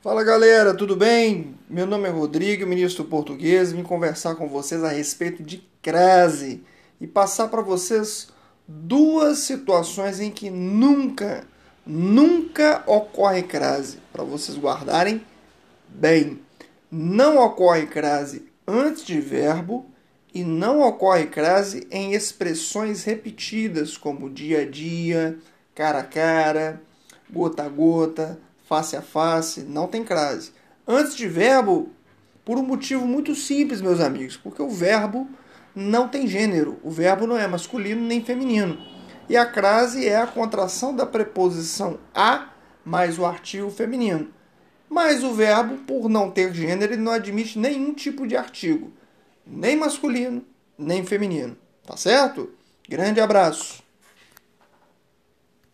Fala galera, tudo bem? Meu nome é Rodrigo, ministro português. Vim conversar com vocês a respeito de crase e passar para vocês duas situações em que nunca, nunca ocorre crase, para vocês guardarem bem. Não ocorre crase antes de verbo e não ocorre crase em expressões repetidas como dia a dia, cara a cara, gota a gota, face a face, não tem crase. Antes de verbo, por um motivo muito simples, meus amigos, porque o verbo não tem gênero, o verbo não é masculino nem feminino. E a crase é a contração da preposição a mais o artigo feminino. Mas o verbo, por não ter gênero, ele não admite nenhum tipo de artigo, nem masculino, nem feminino. Tá certo? Grande abraço.